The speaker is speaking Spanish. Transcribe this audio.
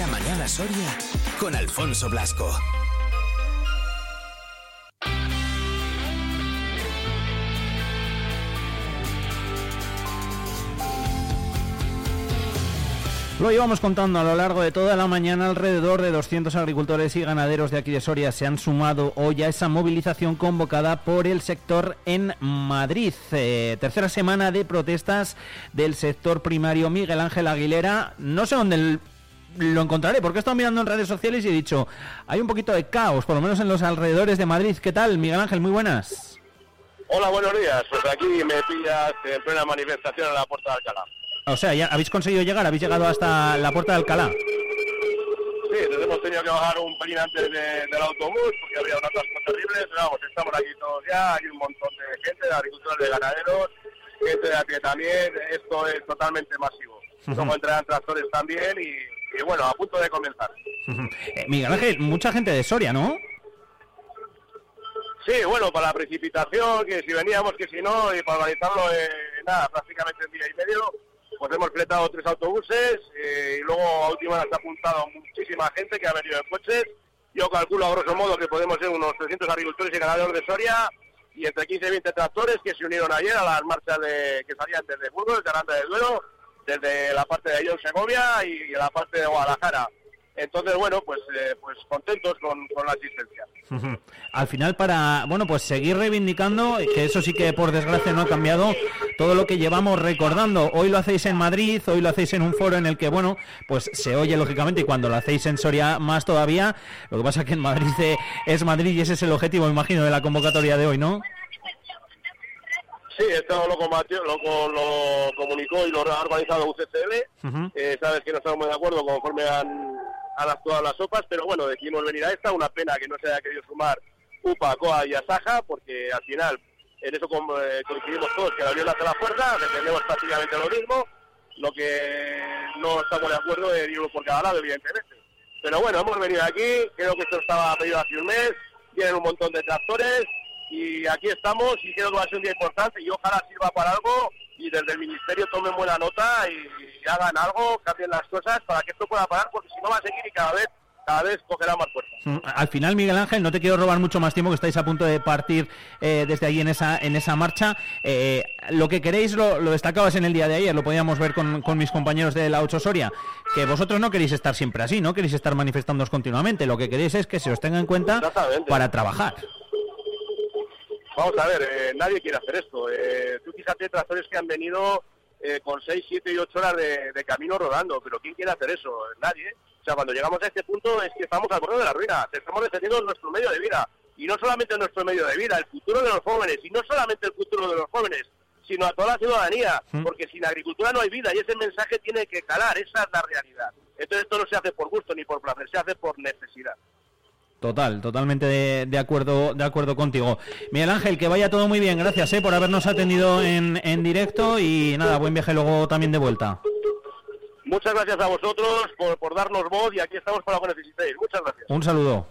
la mañana Soria con Alfonso Blasco. Lo íbamos contando a lo largo de toda la mañana, alrededor de 200 agricultores y ganaderos de aquí de Soria se han sumado hoy a esa movilización convocada por el sector en Madrid. Eh, tercera semana de protestas del sector primario Miguel Ángel Aguilera. No sé dónde lo encontraré, porque he estado mirando en redes sociales y he dicho, hay un poquito de caos, por lo menos en los alrededores de Madrid. ¿Qué tal, Miguel Ángel? Muy buenas. Hola, buenos días. Pues aquí me pillas en plena manifestación en la Puerta de Alcalá. O sea, ya habéis conseguido llegar, habéis llegado hasta la puerta de Alcalá. Sí, nos hemos tenido que bajar un pelín antes del autobús porque había unas cosas terribles. Vamos, estamos aquí todos ya, hay un montón de gente, de agricultores, de ganaderos, gente de a pie también. Esto es totalmente masivo. Como entran tractores también y, bueno, a punto de comenzar. Eh, Miguel Ángel, mucha gente de Soria, ¿no? Sí, bueno, para la precipitación, que si veníamos, que si no, y para organizarlo, nada, prácticamente en día y medio pues hemos fletado tres autobuses eh, y luego a última hora se ha apuntado muchísima gente que ha venido en coches. Yo calculo a grosso modo que podemos ser unos 300 agricultores y ganaderos de Soria y entre 15 y 20 tractores que se unieron ayer a las marchas de, que salían desde Burgos, desde Aranda del Duero, desde la parte de Ayón Segovia y la parte de Guadalajara. Entonces, bueno, pues, eh, pues contentos con, la asistencia. Al final, para, bueno, pues seguir reivindicando, que eso sí que por desgracia no ha cambiado, todo lo que llevamos recordando. Hoy lo hacéis en Madrid, hoy lo hacéis en un foro en el que, bueno, pues se oye lógicamente y cuando lo hacéis en Soria más todavía. Lo que pasa que en Madrid es Madrid y ese es el objetivo, imagino, de la convocatoria de hoy, ¿no? Sí, esto lo, lo, lo comunicó y lo ha organizado UCCL. Eh, sabes que no estamos de acuerdo conforme han han actuado las sopas, pero bueno, decidimos venir a esta. Una pena que no se haya querido sumar UPA, COA y Asaja, porque al final en eso eh, coincidimos todos que la Unión hace la fuerza, defendemos prácticamente lo mismo. Lo que no estamos de acuerdo es ir por cada lado, evidentemente. Pero bueno, hemos venido aquí, creo que esto estaba pedido hace un mes, vienen un montón de tractores y aquí estamos y creo que va a ser un día importante y ojalá sirva para algo y desde el Ministerio tomen buena nota y, hagan algo, cambien las cosas para que esto pueda parar, porque si no va a seguir y cada vez cada vez cogerá más fuerza. Mm, al final, Miguel Ángel, no te quiero robar mucho más tiempo, que estáis a punto de partir eh, desde ahí en esa en esa marcha. Eh, lo que queréis lo, lo, destacabas en el día de ayer, lo podíamos ver con, con, mis compañeros de la 8 Soria, que vosotros no queréis estar siempre así, no queréis estar manifestándoos continuamente, lo que queréis es que se os tenga en cuenta para trabajar. Vamos a ver, eh, nadie quiere hacer esto. Eh, tú fíjate tractores que han venido eh, con 6, 7 y 8 horas de, camino rodando, pero ¿quién quiere hacer eso? Nadie. O sea, cuando llegamos a este punto es que estamos al borde de la ruina, estamos defendiendo nuestro medio de vida. Y no solamente nuestro medio de vida, el futuro de los jóvenes, y no solamente el futuro de los jóvenes, sino a toda la ciudadanía, porque sin agricultura no hay vida y ese mensaje tiene que calar, esa es la realidad. Entonces esto no se hace por gusto ni por placer, se hace por necesidad. Total, totalmente de, acuerdo, de acuerdo contigo. Miguel Ángel, que vaya todo muy bien, gracias eh, por habernos atendido en, en directo y nada, buen viaje luego también de vuelta. Muchas gracias a vosotros por, por darnos voz y aquí estamos para lo que necesitéis. Muchas gracias. Un saludo.